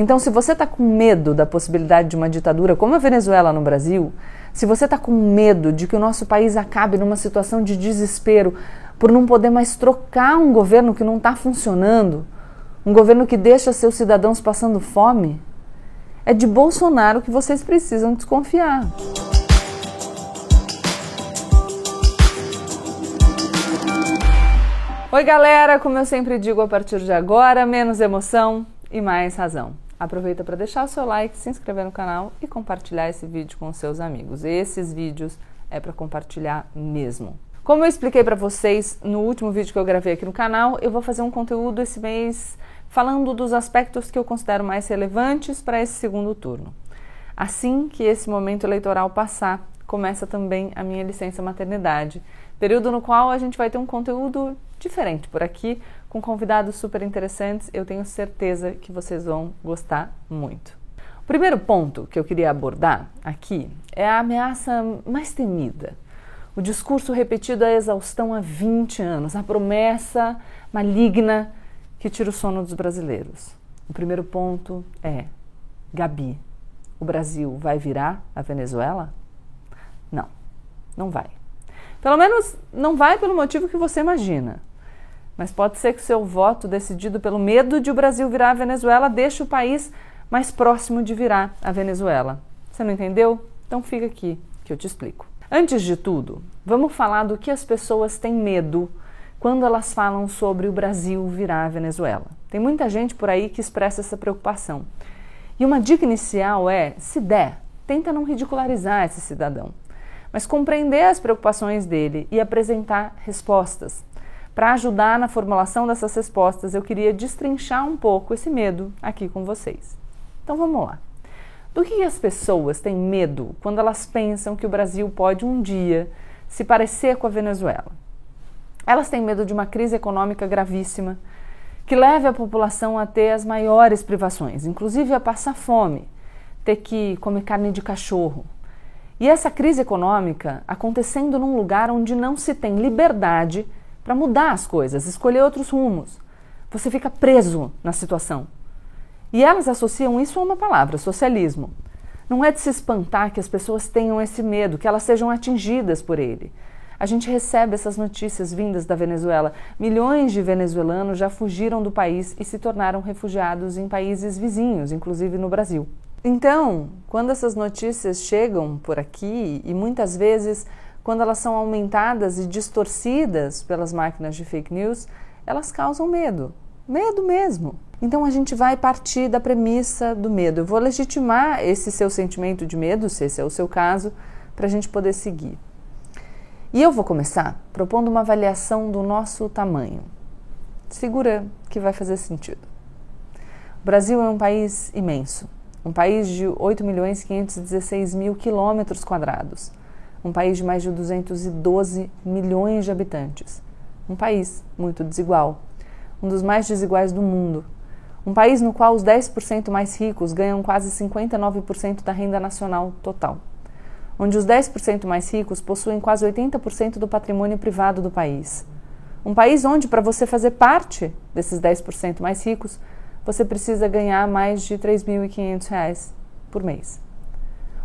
Então, se você está com medo da possibilidade de uma ditadura como a Venezuela no Brasil, se você está com medo de que o nosso país acabe numa situação de desespero por não poder mais trocar um governo que não está funcionando, um governo que deixa seus cidadãos passando fome, é de Bolsonaro que vocês precisam desconfiar. Oi, galera! Como eu sempre digo a partir de agora, menos emoção e mais razão. Aproveita para deixar o seu like, se inscrever no canal e compartilhar esse vídeo com seus amigos. Esses vídeos é para compartilhar mesmo. Como eu expliquei para vocês no último vídeo que eu gravei aqui no canal, eu vou fazer um conteúdo esse mês falando dos aspectos que eu considero mais relevantes para esse segundo turno. Assim que esse momento eleitoral passar, começa também a minha licença maternidade, período no qual a gente vai ter um conteúdo diferente por aqui, com convidados super interessantes. Eu tenho certeza que vocês vão gostar muito. O primeiro ponto que eu queria abordar aqui é a ameaça mais temida. O discurso repetido à exaustão há 20 anos, a promessa maligna que tira o sono dos brasileiros. O primeiro ponto é: Gabi, o Brasil vai virar a Venezuela? Não, não vai. Pelo menos não vai pelo motivo que você imagina. Mas pode ser que seu voto, decidido pelo medo de o Brasil virar a Venezuela, deixe o país mais próximo de virar a Venezuela. Você não entendeu? Então fica aqui que eu te explico. Antes de tudo, vamos falar do que as pessoas têm medo quando elas falam sobre o Brasil virar a Venezuela. Tem muita gente por aí que expressa essa preocupação. E uma dica inicial é, se der, tenta não ridicularizar esse cidadão, mas compreender as preocupações dele e apresentar respostas. Para ajudar na formulação dessas respostas, eu queria destrinchar um pouco esse medo aqui com vocês. Então vamos lá. Do que as pessoas têm medo quando elas pensam que o Brasil pode um dia se parecer com a Venezuela? Elas têm medo de uma crise econômica gravíssima que leve a população a ter as maiores privações, inclusive a passar fome, ter que comer carne de cachorro. E essa crise econômica acontecendo num lugar onde não se tem liberdade para mudar as coisas, escolher outros rumos. Você fica preso na situação. E elas associam isso a uma palavra, socialismo. Não é de se espantar que as pessoas tenham esse medo, que elas sejam atingidas por ele. A gente recebe essas notícias vindas da Venezuela. Milhões de venezuelanos já fugiram do país e se tornaram refugiados em países vizinhos, inclusive no Brasil. Então, quando essas notícias chegam por aqui, e muitas vezes quando elas são aumentadas e distorcidas pelas máquinas de fake news, elas causam medo. Medo mesmo. Então a gente vai partir da premissa do medo. Eu vou legitimar esse seu sentimento de medo, se esse é o seu caso, para a gente poder seguir. E eu vou começar propondo uma avaliação do nosso tamanho. Segura que vai fazer sentido. O Brasil é um país imenso, um país de 8 milhões 516 mil quilômetros quadrados um país de mais de 212 milhões de habitantes. Um país muito desigual, um dos mais desiguais do mundo. Um país no qual os 10% mais ricos ganham quase 59% da renda nacional total. Onde os 10% mais ricos possuem quase 80% do patrimônio privado do país. Um país onde, para você fazer parte desses 10% mais ricos, você precisa ganhar mais de R$ 3.500 por mês.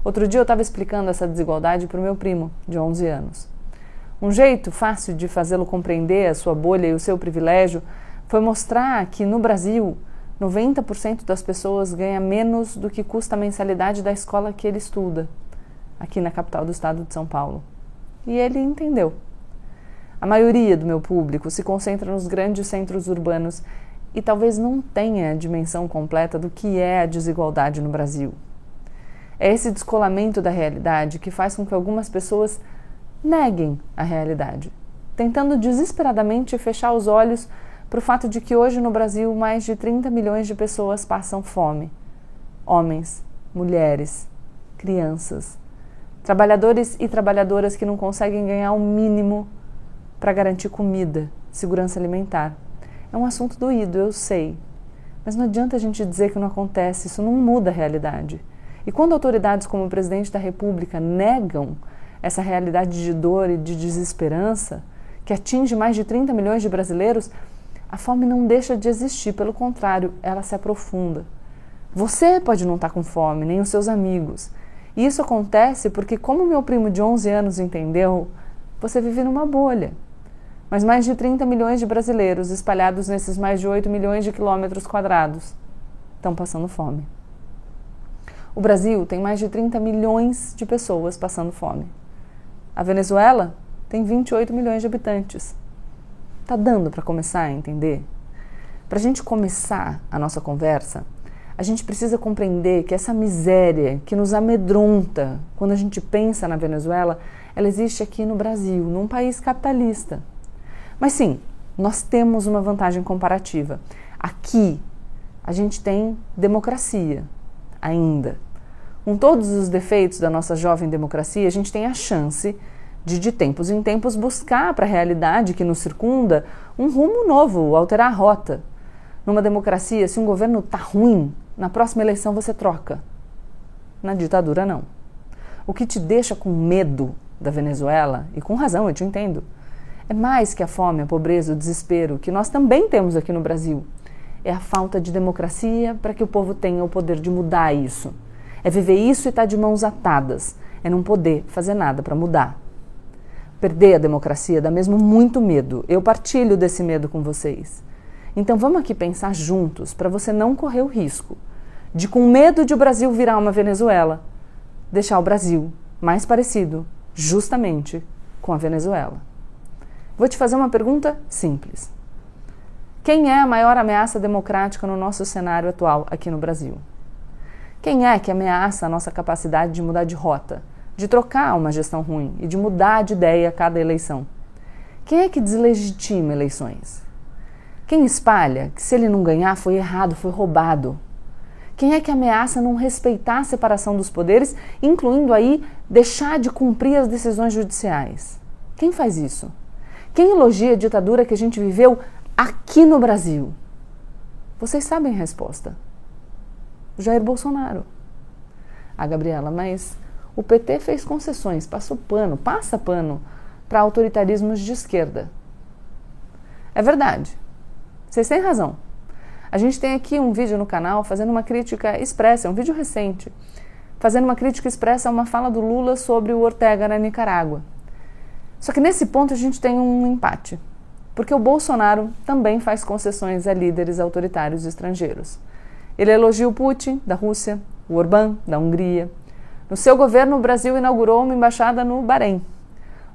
Outro dia eu estava explicando essa desigualdade para o meu primo, de 11 anos. Um jeito fácil de fazê-lo compreender a sua bolha e o seu privilégio foi mostrar que no Brasil 90% das pessoas ganha menos do que custa a mensalidade da escola que ele estuda, aqui na capital do estado de São Paulo. E ele entendeu. A maioria do meu público se concentra nos grandes centros urbanos e talvez não tenha a dimensão completa do que é a desigualdade no Brasil. É esse descolamento da realidade que faz com que algumas pessoas neguem a realidade, tentando desesperadamente fechar os olhos para o fato de que hoje no Brasil mais de 30 milhões de pessoas passam fome. Homens, mulheres, crianças, trabalhadores e trabalhadoras que não conseguem ganhar o mínimo para garantir comida, segurança alimentar. É um assunto doído, eu sei. Mas não adianta a gente dizer que não acontece, isso não muda a realidade. E quando autoridades como o presidente da República negam essa realidade de dor e de desesperança, que atinge mais de 30 milhões de brasileiros, a fome não deixa de existir, pelo contrário, ela se aprofunda. Você pode não estar com fome, nem os seus amigos. E isso acontece porque, como meu primo de 11 anos entendeu, você vive numa bolha. Mas mais de 30 milhões de brasileiros espalhados nesses mais de 8 milhões de quilômetros quadrados estão passando fome. O Brasil tem mais de 30 milhões de pessoas passando fome. A Venezuela tem 28 milhões de habitantes. Tá dando para começar a entender? Para a gente começar a nossa conversa, a gente precisa compreender que essa miséria que nos amedronta quando a gente pensa na Venezuela, ela existe aqui no Brasil, num país capitalista. Mas sim, nós temos uma vantagem comparativa. Aqui a gente tem democracia ainda. Com todos os defeitos da nossa jovem democracia, a gente tem a chance de, de tempos em tempos, buscar para a realidade que nos circunda um rumo novo, alterar a rota. Numa democracia, se um governo está ruim, na próxima eleição você troca. Na ditadura, não. O que te deixa com medo da Venezuela, e com razão, eu te entendo, é mais que a fome, a pobreza, o desespero, que nós também temos aqui no Brasil. É a falta de democracia para que o povo tenha o poder de mudar isso. É viver isso e estar tá de mãos atadas. É não poder fazer nada para mudar. Perder a democracia dá mesmo muito medo. Eu partilho desse medo com vocês. Então vamos aqui pensar juntos para você não correr o risco de, com medo de o Brasil virar uma Venezuela, deixar o Brasil mais parecido, justamente, com a Venezuela. Vou te fazer uma pergunta simples. Quem é a maior ameaça democrática no nosso cenário atual aqui no Brasil? Quem é que ameaça a nossa capacidade de mudar de rota, de trocar uma gestão ruim e de mudar de ideia a cada eleição? Quem é que deslegitima eleições? Quem espalha que se ele não ganhar foi errado, foi roubado? Quem é que ameaça não respeitar a separação dos poderes, incluindo aí deixar de cumprir as decisões judiciais? Quem faz isso? Quem elogia a ditadura que a gente viveu aqui no Brasil? Vocês sabem a resposta. Jair Bolsonaro. Ah, Gabriela, mas o PT fez concessões, passou pano, passa pano para autoritarismos de esquerda. É verdade. Vocês têm razão. A gente tem aqui um vídeo no canal fazendo uma crítica expressa, é um vídeo recente, fazendo uma crítica expressa a uma fala do Lula sobre o Ortega na Nicarágua. Só que nesse ponto a gente tem um empate, porque o Bolsonaro também faz concessões a líderes autoritários estrangeiros. Ele elogia o Putin, da Rússia, o Orbán, da Hungria. No seu governo, o Brasil inaugurou uma embaixada no Bahrein.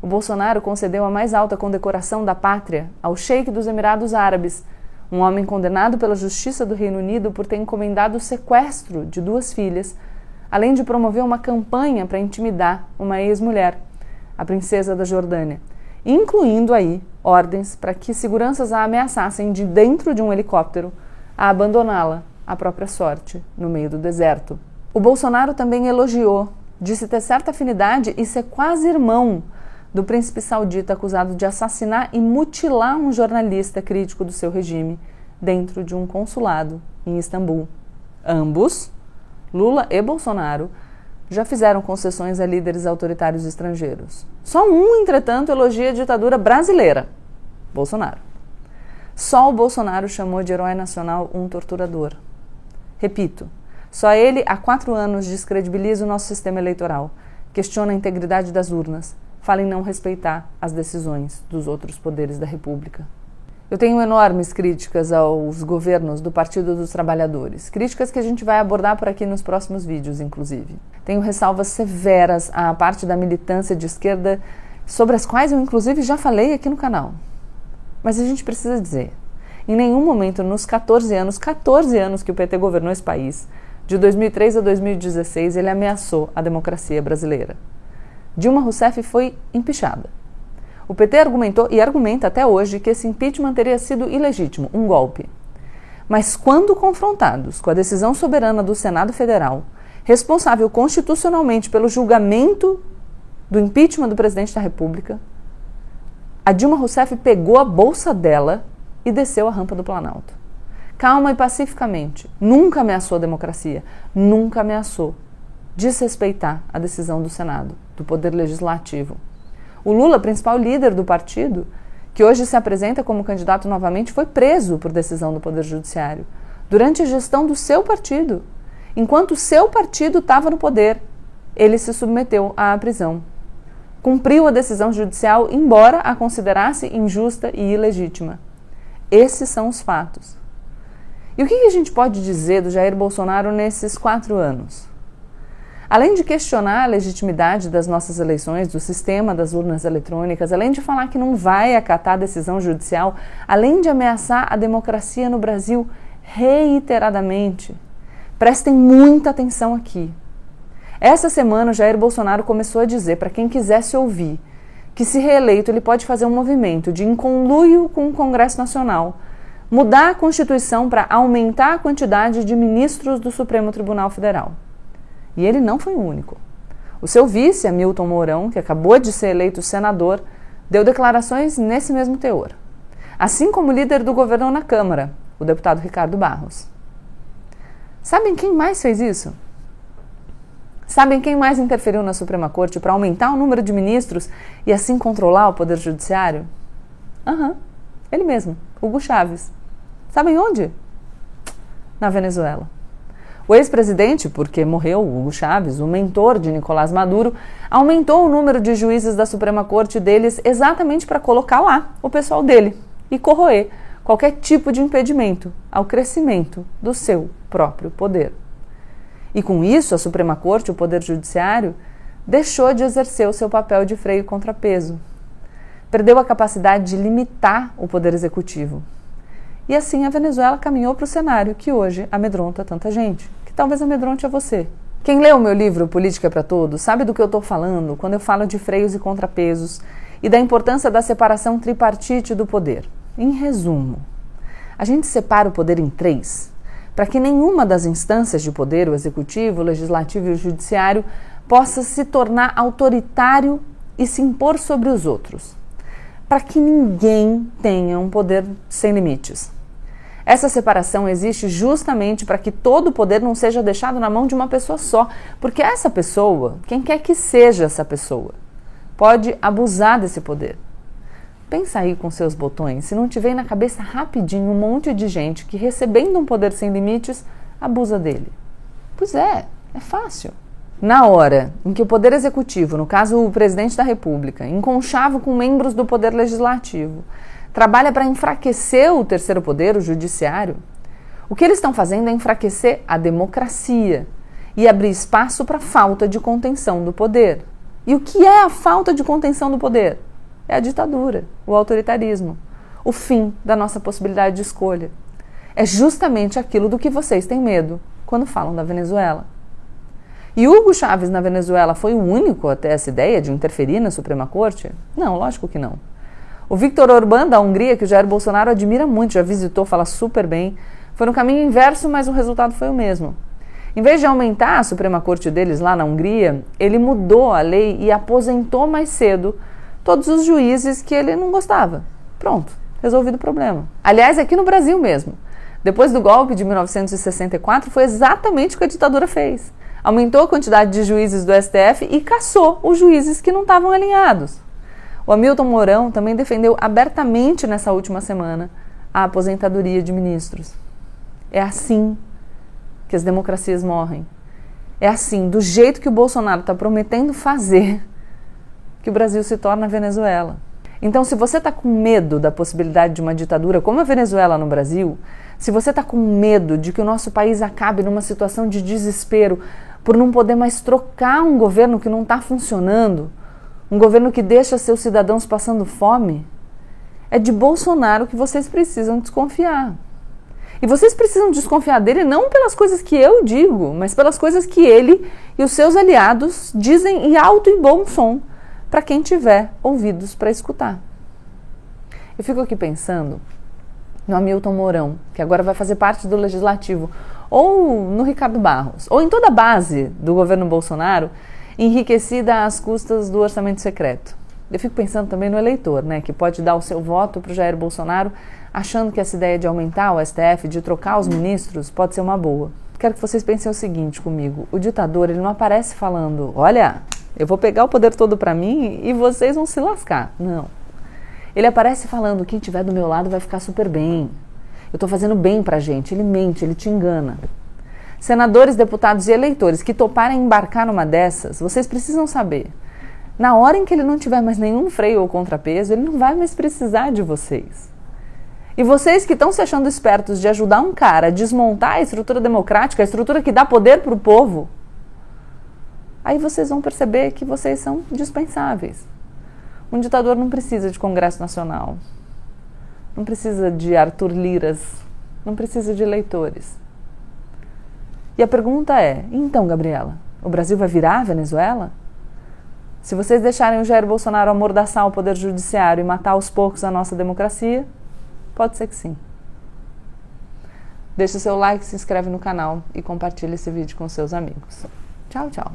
O Bolsonaro concedeu a mais alta condecoração da pátria ao sheik dos Emirados Árabes, um homem condenado pela Justiça do Reino Unido por ter encomendado o sequestro de duas filhas, além de promover uma campanha para intimidar uma ex-mulher, a princesa da Jordânia, incluindo aí ordens para que seguranças a ameaçassem de dentro de um helicóptero a abandoná-la à própria sorte no meio do deserto. O Bolsonaro também elogiou, disse ter certa afinidade e ser quase irmão do príncipe saudita acusado de assassinar e mutilar um jornalista crítico do seu regime dentro de um consulado em Istambul. Ambos, Lula e Bolsonaro, já fizeram concessões a líderes autoritários estrangeiros. Só um, entretanto, elogia a ditadura brasileira, Bolsonaro. Só o Bolsonaro chamou de herói nacional um torturador. Repito, só ele há quatro anos descredibiliza o nosso sistema eleitoral, questiona a integridade das urnas, fala em não respeitar as decisões dos outros poderes da República. Eu tenho enormes críticas aos governos do Partido dos Trabalhadores, críticas que a gente vai abordar por aqui nos próximos vídeos, inclusive. Tenho ressalvas severas à parte da militância de esquerda, sobre as quais eu, inclusive, já falei aqui no canal. Mas a gente precisa dizer: em nenhum momento, nos 14 anos, 14 anos que o PT governou esse país, de 2003 a 2016, ele ameaçou a democracia brasileira. Dilma Rousseff foi empichada. O PT argumentou e argumenta até hoje que esse impeachment teria sido ilegítimo, um golpe. Mas quando confrontados com a decisão soberana do Senado Federal, responsável constitucionalmente pelo julgamento do impeachment do presidente da República, a Dilma Rousseff pegou a bolsa dela e desceu a rampa do Planalto. Calma e pacificamente. Nunca ameaçou a democracia, nunca ameaçou desrespeitar a decisão do Senado, do Poder Legislativo. O Lula, principal líder do partido, que hoje se apresenta como candidato novamente, foi preso por decisão do Poder Judiciário durante a gestão do seu partido. enquanto seu partido estava no poder, ele se submeteu à prisão. Cumpriu a decisão judicial, embora a considerasse injusta e ilegítima. Esses são os fatos. E o que a gente pode dizer do Jair Bolsonaro nesses quatro anos? Além de questionar a legitimidade das nossas eleições, do sistema das urnas eletrônicas, além de falar que não vai acatar a decisão judicial, além de ameaçar a democracia no Brasil reiteradamente, prestem muita atenção aqui. Essa semana, Jair Bolsonaro começou a dizer para quem quisesse ouvir que, se reeleito, ele pode fazer um movimento de, em conluio com o Congresso Nacional, mudar a Constituição para aumentar a quantidade de ministros do Supremo Tribunal Federal. E ele não foi o único. O seu vice, Hamilton Mourão, que acabou de ser eleito senador, deu declarações nesse mesmo teor. Assim como o líder do governo na Câmara, o deputado Ricardo Barros. Sabem quem mais fez isso? Sabem quem mais interferiu na Suprema Corte para aumentar o número de ministros e assim controlar o Poder Judiciário? Aham, uhum, ele mesmo, Hugo Chávez. Sabem onde? Na Venezuela. O ex-presidente, porque morreu Hugo Chávez, o mentor de Nicolás Maduro, aumentou o número de juízes da Suprema Corte deles exatamente para colocar lá o pessoal dele e corroer qualquer tipo de impedimento ao crescimento do seu próprio poder. E com isso, a Suprema Corte, o Poder Judiciário, deixou de exercer o seu papel de freio contrapeso. Perdeu a capacidade de limitar o poder executivo. E assim a Venezuela caminhou para o cenário que hoje amedronta tanta gente que talvez amedronte a você. Quem leu o meu livro Política para Todos sabe do que eu estou falando quando eu falo de freios e contrapesos e da importância da separação tripartite do poder. Em resumo, a gente separa o poder em três, para que nenhuma das instâncias de poder, o executivo, o legislativo e o judiciário, possa se tornar autoritário e se impor sobre os outros. Para que ninguém tenha um poder sem limites. Essa separação existe justamente para que todo o poder não seja deixado na mão de uma pessoa só, porque essa pessoa, quem quer que seja essa pessoa, pode abusar desse poder. Pensa aí com seus botões, se não te vem na cabeça rapidinho um monte de gente que recebendo um poder sem limites, abusa dele. Pois é, é fácil. Na hora em que o Poder Executivo, no caso o Presidente da República, enconchava com membros do Poder Legislativo, trabalha para enfraquecer o terceiro poder, o judiciário, o que eles estão fazendo é enfraquecer a democracia e abrir espaço para falta de contenção do poder. E o que é a falta de contenção do poder? É a ditadura, o autoritarismo, o fim da nossa possibilidade de escolha. É justamente aquilo do que vocês têm medo quando falam da Venezuela. E Hugo Chávez na Venezuela foi o único a ter essa ideia de interferir na Suprema Corte? Não, lógico que não. O Viktor Orbán, da Hungria, que o Jair Bolsonaro admira muito, já visitou, fala super bem, foi no caminho inverso, mas o resultado foi o mesmo. Em vez de aumentar a Suprema Corte deles lá na Hungria, ele mudou a lei e aposentou mais cedo todos os juízes que ele não gostava. Pronto, resolvido o problema. Aliás, aqui no Brasil mesmo. Depois do golpe de 1964, foi exatamente o que a ditadura fez. Aumentou a quantidade de juízes do STF e caçou os juízes que não estavam alinhados. O Hamilton Mourão também defendeu abertamente nessa última semana a aposentadoria de ministros. É assim que as democracias morrem. É assim, do jeito que o Bolsonaro está prometendo fazer, que o Brasil se torna Venezuela. Então, se você está com medo da possibilidade de uma ditadura como a Venezuela no Brasil, se você está com medo de que o nosso país acabe numa situação de desespero por não poder mais trocar um governo que não está funcionando, um governo que deixa seus cidadãos passando fome, é de Bolsonaro que vocês precisam desconfiar. E vocês precisam desconfiar dele não pelas coisas que eu digo, mas pelas coisas que ele e os seus aliados dizem em alto e bom som para quem tiver ouvidos para escutar. Eu fico aqui pensando no Hamilton Mourão, que agora vai fazer parte do legislativo, ou no Ricardo Barros, ou em toda a base do governo Bolsonaro enriquecida às custas do orçamento secreto. Eu fico pensando também no eleitor, né, que pode dar o seu voto para o Jair Bolsonaro, achando que essa ideia de aumentar o STF, de trocar os ministros, pode ser uma boa. Quero que vocês pensem o seguinte comigo: o ditador ele não aparece falando, olha, eu vou pegar o poder todo para mim e vocês vão se lascar. Não. Ele aparece falando: quem estiver do meu lado vai ficar super bem. Eu estou fazendo bem para gente. Ele mente, ele te engana. Senadores, deputados e eleitores que toparem embarcar numa dessas, vocês precisam saber. Na hora em que ele não tiver mais nenhum freio ou contrapeso, ele não vai mais precisar de vocês. E vocês que estão se achando espertos de ajudar um cara a desmontar a estrutura democrática, a estrutura que dá poder para o povo, aí vocês vão perceber que vocês são dispensáveis. Um ditador não precisa de Congresso Nacional, não precisa de Arthur Liras, não precisa de eleitores. E a pergunta é: então, Gabriela, o Brasil vai virar a Venezuela? Se vocês deixarem o Jair Bolsonaro amordaçar o poder judiciário e matar aos poucos a nossa democracia, pode ser que sim. Deixe seu like, se inscreve no canal e compartilhe esse vídeo com seus amigos. Tchau, tchau.